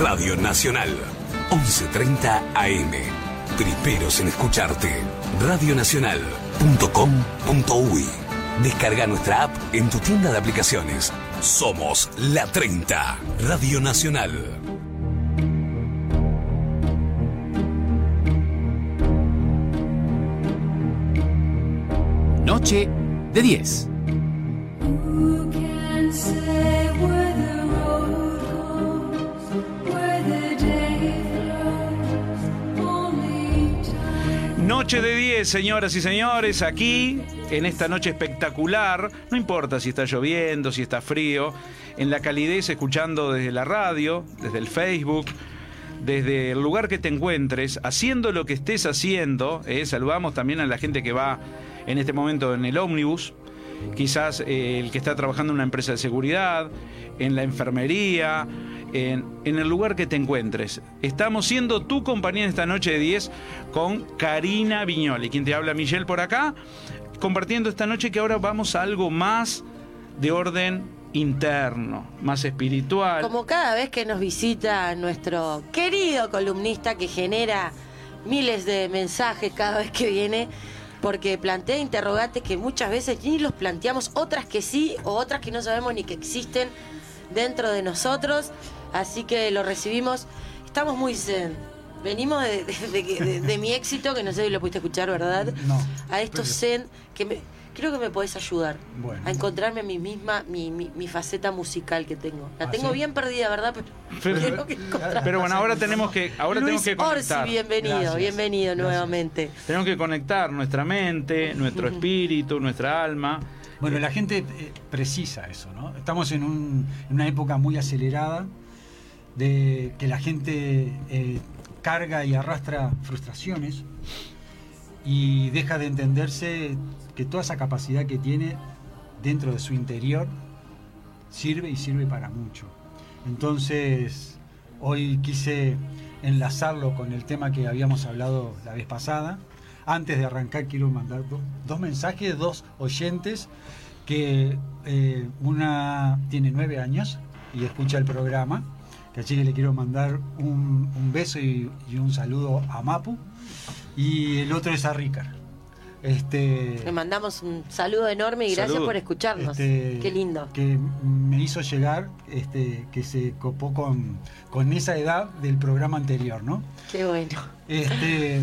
Radio Nacional, 11.30 AM. Primeros en escucharte. Radionacional.com.uy. Descarga nuestra app en tu tienda de aplicaciones. Somos la 30, Radio Nacional. Noche de 10. Noche de 10, señoras y señores, aquí, en esta noche espectacular, no importa si está lloviendo, si está frío, en la calidez escuchando desde la radio, desde el Facebook, desde el lugar que te encuentres, haciendo lo que estés haciendo, eh, saludamos también a la gente que va en este momento en el ómnibus, quizás eh, el que está trabajando en una empresa de seguridad, en la enfermería, en, el lugar que te encuentres. Estamos siendo tu compañía en esta noche de 10 con Karina Viñoli, quien te habla Michelle por acá, compartiendo esta noche que ahora vamos a algo más de orden interno, más espiritual. Como cada vez que nos visita nuestro querido columnista que genera miles de mensajes cada vez que viene, porque plantea interrogantes que muchas veces ni los planteamos, otras que sí o otras que no sabemos ni que existen dentro de nosotros. Así que lo recibimos. Estamos muy zen. Venimos de, de- de- de- de mi éxito, que no sé si lo pudiste escuchar, ¿verdad? No. A estos zen que me, creo que me podés ayudar Bueno. a encontrarme a mí misma, mi, mi, mi faceta musical que tengo. La ¿Ah, tengo sí? bien perdida, ¿verdad? Pero, Pero- tengo que encontrar. Pero bueno, ahora tenemos que, ahora Luis tenemos que Orsi, conectar. bienvenido, Gracias. bienvenido Gracias. nuevamente. Tenemos que conectar nuestra mente, nuestro espíritu, nuestra alma. Bueno, la gente eh, precisa eso, ¿no? Estamos en, un- en una época muy acelerada de que la gente eh, carga y arrastra frustraciones y deja de entenderse que toda esa capacidad que tiene dentro de su interior sirve y sirve para mucho. Entonces, hoy quise enlazarlo con el tema que habíamos hablado la vez pasada. Antes de arrancar quiero mandar do- dos mensajes dos oyentes que eh, una tiene nueve años y escucha el programa, que así que le quiero mandar un, un beso y, y un saludo a Mapu, y el otro es a Ricard. Este, Le mandamos un saludo enorme y gracias Saludo. por escucharnos. este, Qué lindo. Que me hizo llegar, este, que se copó con, con esa edad del programa anterior, ¿no? Qué bueno. Este,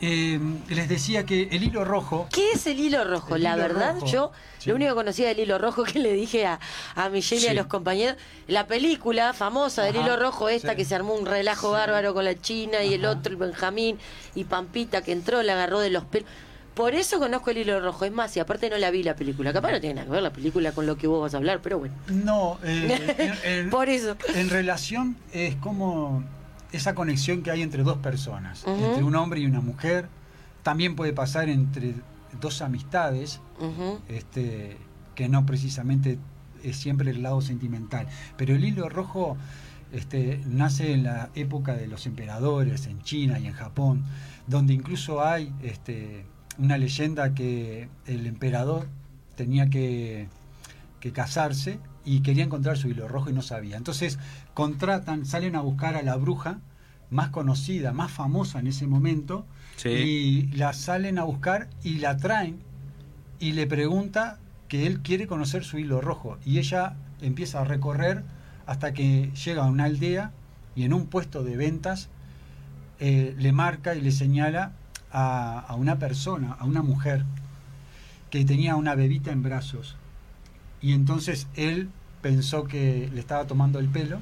eh, les decía que el hilo rojo. ¿Qué es el hilo rojo? El la hilo verdad, rojo, yo sí. lo único que conocía del hilo rojo que le dije a, a Michelle y a los compañeros, la película famosa del hilo rojo, esta sí. que se armó un relajo bárbaro con la China y el otro, el Benjamín, y Pampita que entró, la agarró de los pelos. Por eso conozco el hilo rojo. Es más, y aparte no la vi la película. Capaz no tiene nada que ver la película con lo que vos vas a hablar, pero bueno. No, eh, en, en- Por eso. en relación es como esa conexión que hay entre dos personas, entre un hombre y una mujer. También puede pasar entre dos amistades, este, que no precisamente es siempre el lado sentimental. Pero el hilo rojo este, nace en la época de los emperadores, en China y en Japón, donde incluso hay este, una leyenda que el emperador tenía que, que casarse y quería encontrar su hilo rojo y no sabía. Entonces contratan, salen a buscar a la bruja más conocida, más famosa en ese momento, Sí. y la salen a buscar y la traen y le pregunta que él quiere conocer su hilo rojo y ella empieza a recorrer hasta que llega a una aldea y en un puesto de ventas eh, le marca y le señala a, a una persona, a una mujer que tenía una bebita en brazos y entonces él pensó que le estaba tomando el pelo,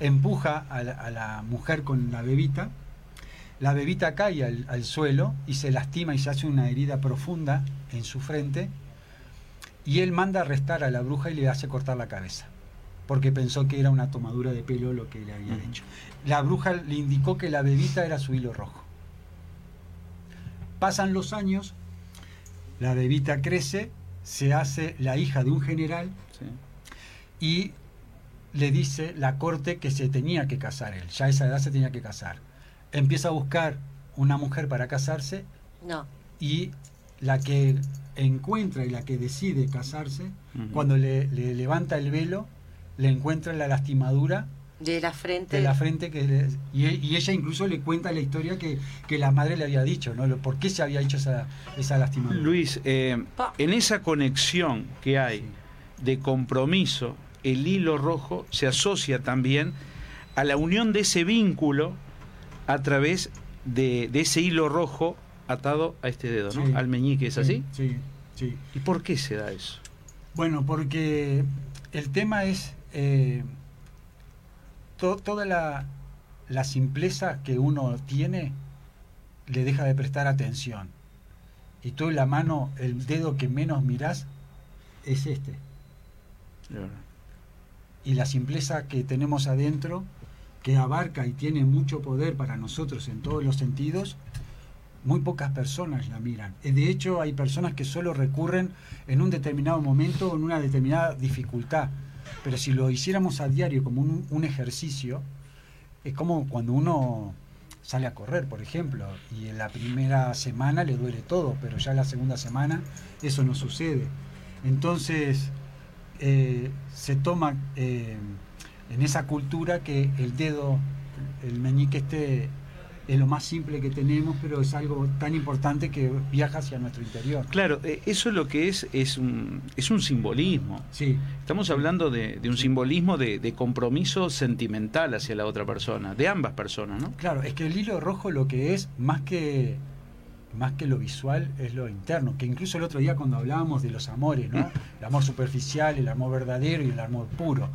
empuja a la, a la mujer con la bebita, la bebita cae al, al suelo y se lastima y se hace una herida profunda en su frente y él manda arrestar a la bruja y le hace cortar la cabeza porque pensó que era una tomadura de pelo lo que le había hecho. La bruja le indicó que la bebita era su hilo rojo. Pasan los años, la bebita crece, se hace la hija de un general Sí. y le dice la corte que se tenía que casar él, ya a esa edad se tenía que casar. Empieza a buscar una mujer para casarse No. y la que encuentra y la que decide casarse, cuando le, le levanta el velo, le encuentra la lastimadura De la frente. de la frente que le- y, y ella incluso le cuenta la historia que, que la madre le había dicho, ¿no? Lo- ¿Por qué se había hecho esa, esa lastimadura? Luis, eh, en esa conexión que hay de compromiso, el hilo rojo se asocia también a la unión de ese vínculo a través de, de ese hilo rojo atado a este dedo, ¿no? Sí. Al meñique, ¿es así? Sí, sí. ¿Y por qué se da eso? Bueno, porque el tema es eh, to- toda la, la simpleza que uno tiene le deja de prestar atención. Y tú la mano, el dedo que menos mirás es este. Y la simpleza que tenemos adentro, que abarca y tiene mucho poder para nosotros en todos los sentidos, muy pocas personas la miran. Eh, De hecho, hay personas que solo recurren en un determinado momento, en una determinada dificultad. Pero si lo hiciéramos a diario como un, ejercicio, es como cuando uno sale a correr, por ejemplo, y en la primera semana le duele todo, pero ya la segunda semana eso no sucede. Entonces, eh, se toma eh, en esa cultura que el dedo, el meñique este es lo más simple que tenemos, pero es algo tan importante que viaja hacia nuestro interior. Claro, eh, eso lo que es es un, es un simbolismo. Sí, Estamos hablando de, de un simbolismo de, de compromiso sentimental hacia la otra persona, de ambas personas, ¿no? claro, es que el hilo rojo lo que es, más que más que lo visual, es lo interno. Que incluso el otro día cuando hablábamos de los amores, ¿no? El amor superficial, el amor verdadero y el amor puro,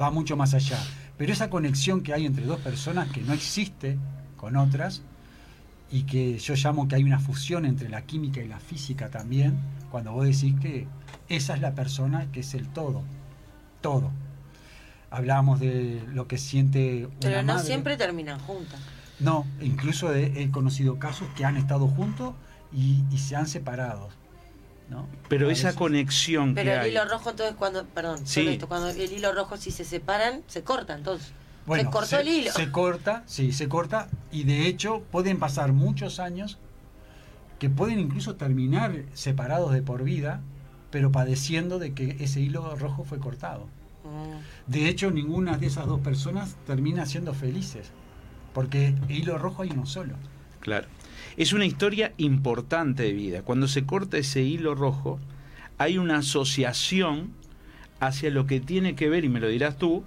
va mucho más allá. Pero esa conexión que hay entre dos personas que no existe con otras y que yo llamo que hay una fusión entre la química y la física también, cuando vos decís que esa es la persona que es el todo, todo. Hablábamos de lo que siente una Pero no madre. siempre terminan juntas. No, incluso he, he conocido casos que han estado juntos y, y se han separado. ¿no? Pero A esa veces- conexión Pero que el hay. hilo rojo, entonces, cuando. Perdón, Sí. esto, cuando el hilo rojo, si se separan, se corta, entonces. Bueno, se cortó el hilo. Se corta, sí, se corta y de hecho pueden pasar muchos años que pueden incluso terminar separados de por vida, pero padeciendo de que ese hilo rojo fue cortado. Mm. De hecho, ninguna de esas dos personas termina siendo felices, porque hilo rojo hay uno solo. Claro. Es una historia importante de vida. Cuando se corta ese hilo rojo, hay una asociación hacia lo que tiene que ver, y me lo dirás tú,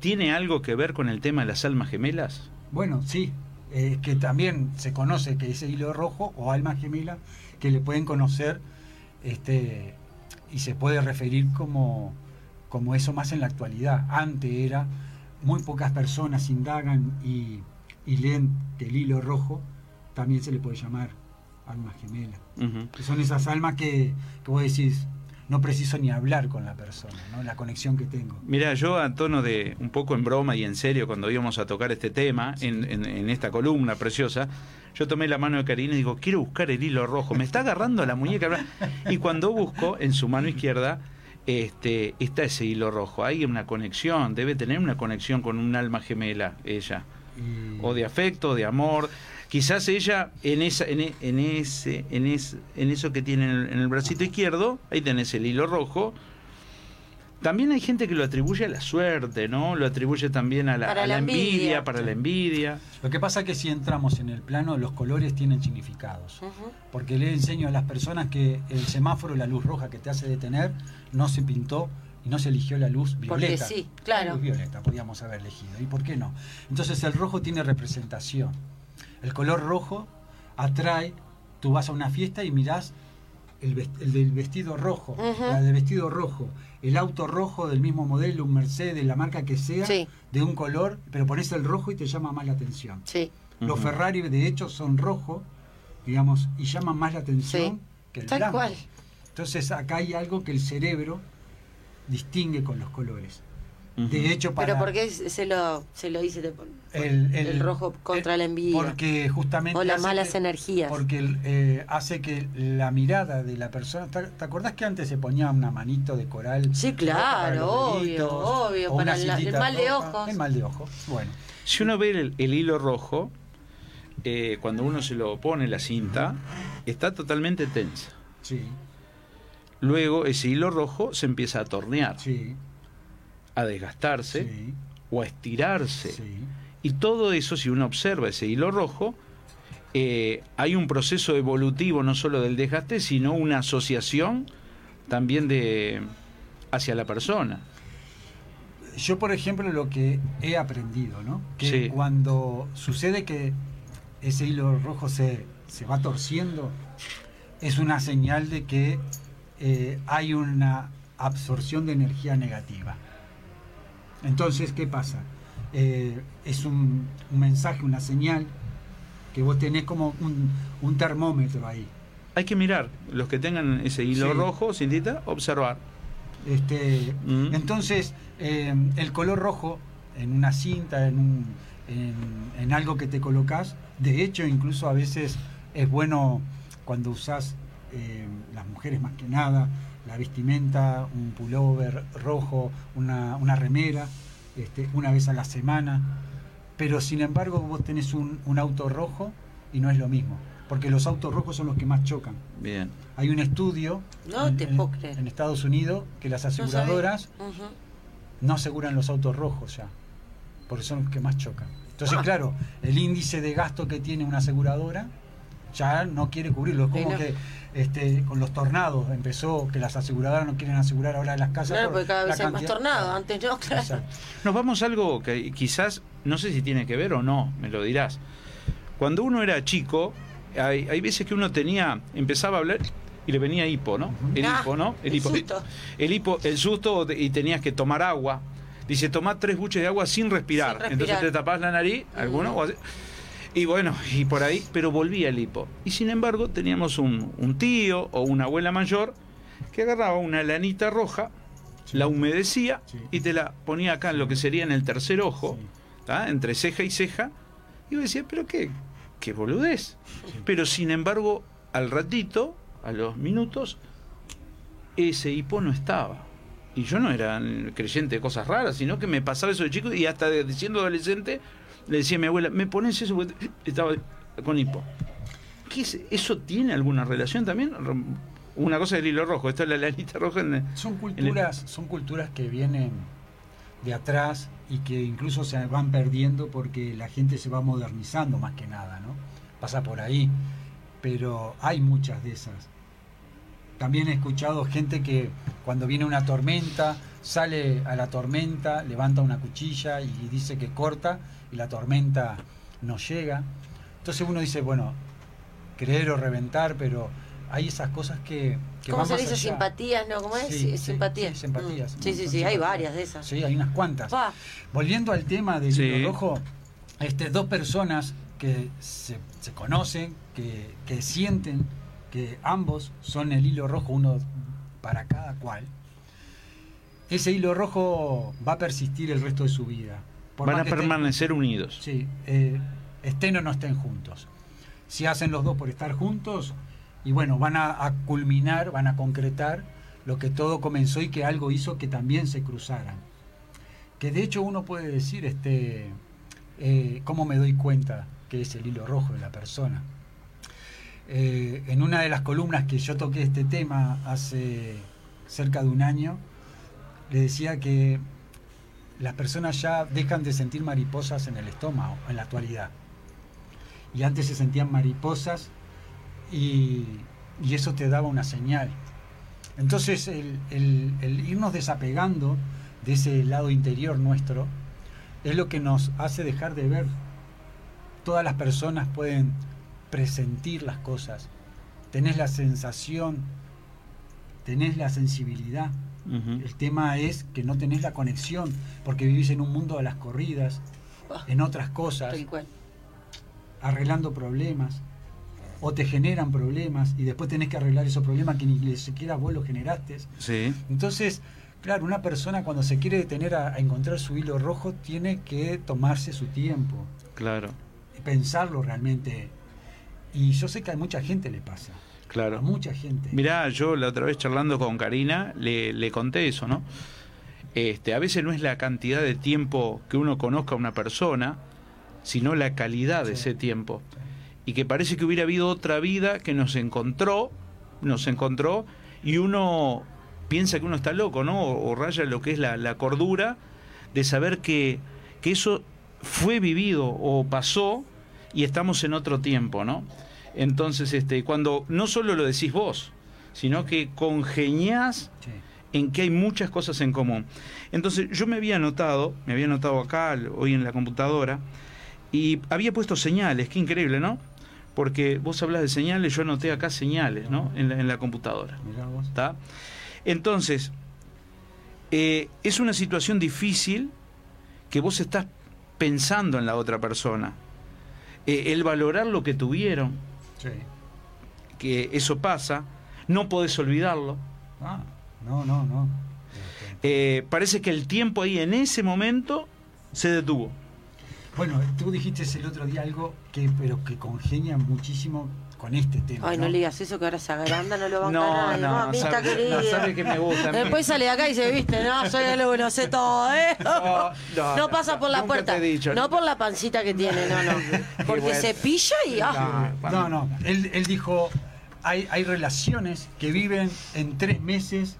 ¿tiene algo que ver con el tema de las almas gemelas? Bueno, sí, eh, que también se conoce que ese hilo rojo o alma gemela que le pueden conocer este, y se puede referir como, como eso más en la actualidad. Antes era, muy pocas personas indagan y, y leen que el hilo rojo también se le puede llamar alma gemela. Que son esas almas que, que vos decís, no preciso ni hablar con la persona, ¿no? la conexión que tengo. Mira, yo a tono de un poco en broma y en serio, cuando íbamos a tocar este tema, en, en- en esta columna preciosa, yo tomé la mano de Karina y digo, quiero buscar el hilo rojo. Me está agarrando la muñeca. Y cuando busco, en su mano izquierda, este, está ese hilo rojo. Hay una conexión, debe tener una conexión con un alma gemela, ella. Y- O de afecto, de amor. Quizás ella, en, esa, en, e- en ese, en, es- en eso que tiene en el, en el bracito izquierdo, ahí tenés el hilo rojo. También hay gente que lo atribuye a la suerte, ¿no? Lo atribuye también a la, Para a la la envidia, envidia. para la envidia. Lo que pasa es que si entramos en el plano, los colores tienen significados. Porque le enseño a las personas que el semáforo, la luz roja que te hace detener, no se pintó y no se eligió la luz Porque violeta. sí, claro. La luz violeta podíamos haber elegido. ¿Y por qué no? Entonces el rojo tiene representación. El color rojo atrae, tú vas a una fiesta y mirás el, vest- el del vestido rojo, la del vestido rojo, el auto rojo del mismo modelo, un Mercedes, la marca que sea, Sí. de un color, pero pones el rojo y te llama más la atención. Sí. Los. Ferrari, de hecho, son rojos, digamos, y llaman más la atención Sí. que el Tal blanco. cual. Entonces, acá hay algo que el cerebro distingue con los colores. De hecho, para Pero ¿por qué se lo, se lo dice de- el, el rojo contra la envidia? Porque justamente. o las malas que- energías? Porque eh, hace que la mirada de la persona. ¿Te, acordás que antes se ponía una manito de coral? Sí, claro, obvio, obvio, para la- el mal de roja? ojos. El mal de ojo. Bueno. Si uno ve el, el hilo rojo, eh, cuando uno se lo pone la cinta, está totalmente tensa. Sí, Luego ese hilo rojo se empieza a tornear, sí, a desgastarse, sí. o a estirarse. Sí. Y todo eso, si uno observa ese hilo rojo, eh, hay un proceso evolutivo no solo del desgaste, sino una asociación también de hacia la persona. Yo, por ejemplo, lo que he aprendido, ¿no? Que Sí. cuando sucede que ese hilo rojo se, se va torciendo, es una señal de que eh, hay una absorción de energía negativa. Entonces, ¿qué pasa? Eh, es un, un mensaje, una señal que vos tenés como un, un termómetro ahí. Hay que mirar, los que tengan ese hilo Sí. rojo, cintita, observar. Este, Mm. Entonces, eh, el color rojo en una cinta, en, un- en, en algo que te colocas, de hecho, incluso a veces es bueno cuando usás, eh, las mujeres más que nada, la vestimenta, un pullover rojo, una, una remera, este, una vez a la semana. Pero sin embargo, vos tenés un, un auto rojo y no es lo mismo, porque los autos rojos son los que más chocan. Bien. Hay un estudio No en, te en- puedo creer. en Estados Unidos que las No aseguradoras no aseguran los autos rojos ya, porque son los que más chocan. Entonces, Ah. claro, el índice de gasto que tiene una aseguradora ya no quiere cubrirlo. Es como que este, con los tornados empezó que las aseguradoras no quieren asegurar ahora las casas. Claro, por porque cada vez hay más tornados. Antes no, claro. Exacto. Nos vamos a algo que quizás, no sé si tiene que ver o no, me lo dirás. Cuando uno era chico, hay, hay veces que uno tenía, empezaba a hablar y le venía hipo, ¿no? El Ah, hipo, ¿no? el susto. El hipo, el susto de- y tenías que tomar agua. Dice, tomá tres buches de agua sin respirar. Sin respirar. Entonces te tapás la nariz, alguno, Mm. o así. Y bueno, y por ahí, pero volvía el hipo. Y sin embargo, teníamos un, un tío o una abuela mayor que agarraba una lanita roja, la humedecía Sí. y te la ponía acá en lo que sería en el tercer ojo, entre ceja y ceja. Y yo decía, pero qué, qué boludez. Pero sin embargo, al ratito, a los minutos, ese hipo no estaba. Y yo no era creyente de cosas raras, sino que me pasaba eso de chico y hasta de, siendo adolescente le decía a mi abuela, ¿me pones eso? Porque estaba con hipo. ¿Qué es? ¿Eso tiene alguna relación también? Una cosa del hilo rojo, esta es la lanita roja. En, Son en el- culturas, son culturas que vienen de atrás y que incluso se van perdiendo porque la gente se va modernizando más que nada, ¿no? Pasa por ahí. Pero hay muchas de esas. También he escuchado gente que cuando viene una tormenta, sale a la tormenta, levanta una cuchilla y dice que corta y la tormenta no llega. Entonces uno dice, bueno, creer o reventar, pero hay esas cosas que... que ¿Cómo van se más dice? allá. Simpatías, ¿no? ¿Cómo es? Sí, Sí, sí, simpatías. sí, simpatías. Mm. Sí, sí, sí, hay varias de esas. Sí, hay unas cuantas. Pa. Volviendo al tema del Sí. hilo rojo, este, dos personas que se, se conocen, que, que sienten que ambos son el hilo rojo, uno para cada cual, ese hilo rojo va a persistir el resto de su vida. Por Van a estén- permanecer unidos. Sí, eh, estén o no estén juntos. Si hacen los dos por estar juntos, y bueno, van a, a culminar, van a concretar lo que todo comenzó y que algo hizo que también se cruzaran. Que de hecho uno puede decir, este, eh, ¿cómo me doy cuenta que es el hilo rojo de la persona? Eh, en una de las columnas que yo toqué este tema hace cerca de un año, le decía que las personas ya dejan de sentir mariposas en el estómago en la actualidad. Y antes se sentían mariposas y, y eso te daba una señal. Entonces el, el- el irnos desapegando de ese lado interior nuestro es lo que nos hace dejar de ver. Todas las personas pueden presentir las cosas. Tenés la sensación, tenés la sensibilidad. El tema es que no tenés la conexión, porque vivís en un mundo de las corridas, en otras cosas, arreglando problemas, o te generan problemas y después tenés que arreglar esos problemas que ni siquiera vos los generaste. Sí. Entonces, claro, una persona cuando se quiere detener a, a encontrar su hilo rojo tiene que tomarse su tiempo, Claro, pensarlo realmente. Y yo sé que a mucha gente le pasa, a claro. mucha gente. Mirá, yo la otra vez charlando con Karina le, le conté eso, ¿no? Este, a veces no es la cantidad de tiempo que uno conozca a una persona, sino la calidad de Sí. ese tiempo. Y que parece que hubiera habido otra vida que nos encontró, nos encontró, y uno piensa que uno está loco, ¿no? O, o raya lo que es la, la cordura de saber que que eso fue vivido o pasó y estamos en otro tiempo, ¿no? Entonces, este, cuando no solo lo decís vos, sino que congeniás Sí. en que hay muchas cosas en común. Entonces, yo me había anotado, me había anotado acá, hoy en la computadora, y había puesto señales, qué increíble, ¿no? Porque vos hablas de señales, yo anoté acá señales, ¿no? En la, en la computadora. ¿Está? Entonces, eh, es una situación difícil que vos estás pensando en la otra persona. Eh, el valorar lo que tuvieron, Sí. que eso pasa, no podés olvidarlo. Ah, no, no, no. Eh, parece que el tiempo ahí en ese momento se detuvo. Bueno, tú dijiste el otro día algo que, pero que congenia muchísimo con este tema. Ay, no le digas eso que ahora se agranda, no lo va a No, nadie. no, mamita sabe- querida. no, sabe que me gusta. Después sale de acá y se viste, no, soy el lo sé todo, ¿eh? No, no, No pasa por la nunca te puerta. he dicho. No por la pancita que tiene, no, no. Porque bueno. se pilla y. ah. No, no. Él, él dijo, hay, hay relaciones que viven en tres meses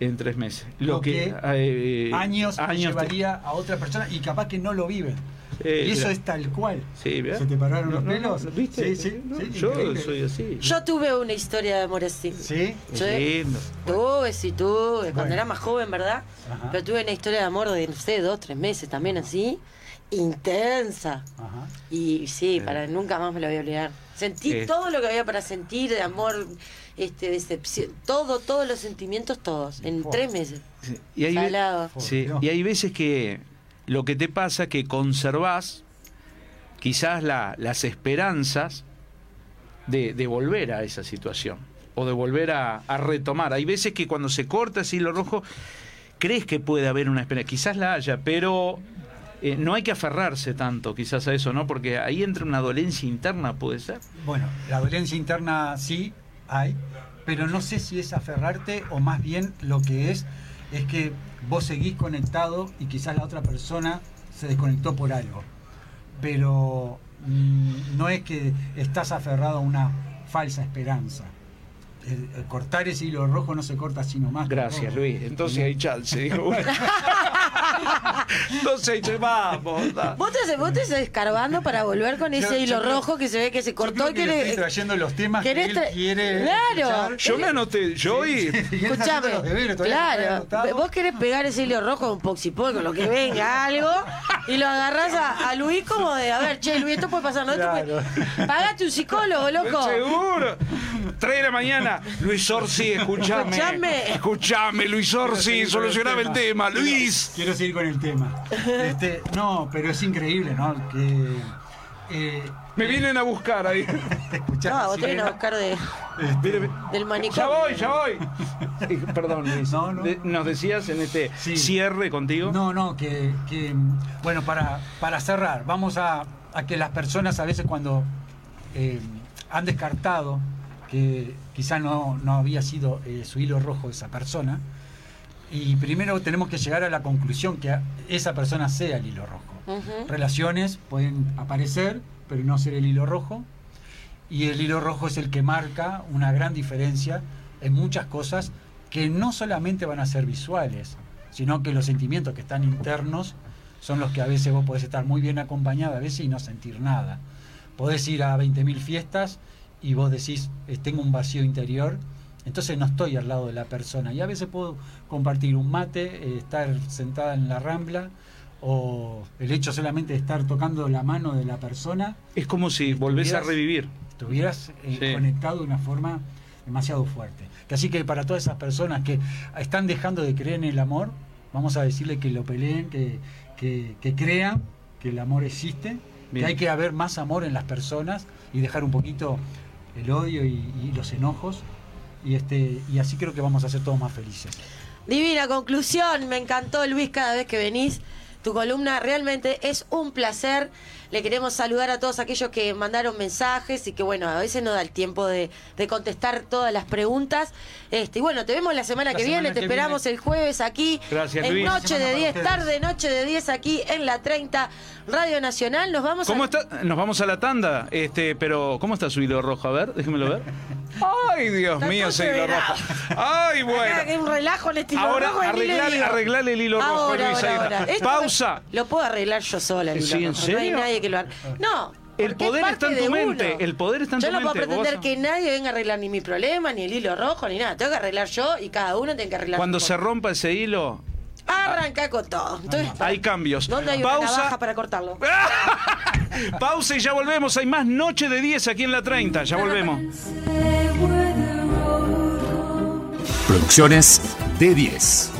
En tres meses. Lo, Lo que, que eh, años, que años llevaría a otra persona y capaz que no lo viven. Eh, y eso mira. es tal cual. Sí, ¿verdad? ¿Se te pararon No, los pelos? no, ¿Viste? Sí, sí, No, sí, yo increíble. soy así. Yo tuve una historia de amor así. ¿Sí? Sí. Lindo. Tuve, sí, tuve. Cuando era más joven, ¿verdad? Ajá. Pero tuve una historia de amor de, no sé, dos, tres meses también así. Intensa. Ajá. Y sí, para nunca más me lo voy a olvidar. Sentí Eh. todo lo que había para sentir de amor, este, decepción, todo, todos los sentimientos, todos, en tres meses. Sí, Y hay, ve- Salado. sí, y hay veces que lo que te pasa que conservás quizás la- las esperanzas de, volver a esa situación o de volver a, retomar. Hay veces que cuando se corta ese hilo rojo, crees que puede haber una esperanza, quizás la haya, pero eh, no hay que aferrarse tanto quizás a eso, ¿no? Porque ahí entra una dolencia interna, puede ser. Bueno, la violencia interna sí hay, pero no sé si es aferrarte o más bien lo que es es que vos seguís conectado y quizás la otra persona se desconectó por algo. Pero mm, no es que estás aferrado a una falsa esperanza. El- el cortar ese hilo rojo no se corta así nomás. Gracias. Luis. Entonces hay chance, dijo. Entonces, che, vamos. da. Vos te, vos te estás escarbando para volver con ese Yo- yo hilo creo- rojo que se ve que se Yo cortó creo y que le estoy trayendo los temas que él quiere Claro. escuchar. Yo me anoté, yo y. Y él está haciendo Escuchame, deberes, no claro, vos querés pegar ese hilo rojo con Poxipol, con lo que venga algo, y lo agarrás a, a Luis como de, a ver, che, Luis, esto puede pasar, ¿no? Esto puede- Pagate un psicólogo, loco. Seguro. 3 de la mañana. Luis Orsi, escúchame. Escuchame. Escuchame, Luis Orsi, solucioname el tema. Quiero- Luis. Quiero seguir con el tema. Este, no, pero es increíble, ¿no? Que. Eh, Me vienen a buscar ahí. escuchá, No, vos te vienen a buscar de, este, del manicomio. Ya voy, ya voy. Perdón, Luis. No, no. De- Nos decías en este Sí. cierre contigo. No, no, que, que, bueno, para, para cerrar, vamos a, a que las personas a veces cuando eh, han descartado que quizás no, no había sido eh, su hilo rojo esa persona, y primero tenemos que llegar a la conclusión que esa persona sea el hilo rojo. Relaciones pueden aparecer, pero no ser el hilo rojo, y el hilo rojo es el que marca una gran diferencia en muchas cosas que no solamente van a ser visuales, sino que los sentimientos que están internos son los que a veces vos podés estar muy bien acompañado a veces y no sentir nada. Podés ir a 20.000 fiestas y vos decís, eh, tengo un vacío interior, entonces no estoy al lado de la persona. Y a veces puedo compartir un mate, eh, estar sentada en la rambla, o el hecho solamente de estar tocando la mano de la persona, Es como si volvés a revivir. estuvieras eh, Sí. conectado de una forma demasiado fuerte. Así que para todas esas personas que están dejando de creer en el amor, vamos a decirle que lo peleen, que, que, que crean que el amor existe, Bien. que hay que haber más amor en las personas y dejar un poquito el odio y, y los enojos. Y, este, y así creo que vamos a ser todos más felices. Divina conclusión, me encantó Luis cada vez que venís. Tu columna realmente es un placer. Le queremos saludar a todos aquellos que mandaron mensajes y que bueno, a veces no da el tiempo de, de contestar todas las preguntas. Este, y bueno, te vemos la semana La que semana viene, te que esperamos viene. el jueves aquí. Gracias, en Luis. Noche de para 10, ustedes. tarde, noche de 10 aquí en la 30 Radio Nacional. Nos vamos ¿Cómo a... está? Nos vamos a la tanda, este, pero ¿cómo está su hilo rojo? A ver, déjemelo ver. ¡Ay, Dios Está mío, ese hilo rojo. Ay, Acá hay bueno. un relajo en este hilo Ahora rojo, arreglale, el hilo rojo, Ahora, Luis. Pausa. Lo puedo arreglar yo sola, el hilo Sí, ¿en rojo. No hay serio? que lo ah, ah. No. El poder es está en tu mente. Uno. El poder está en yo no puedo pretender que nadie venga a arreglar ni mi problema, ni el hilo rojo, ni nada. Tengo que arreglar yo y cada uno tiene que arreglar. Cuando se rompa ese hilo, Arranca con todo. Ah, hay cambios. ¿Dónde hay Pausa. para cortarlo? Pausa y ya volvemos. Hay más Noche de 10 aquí en la 30. Ya volvemos. Producciones de 10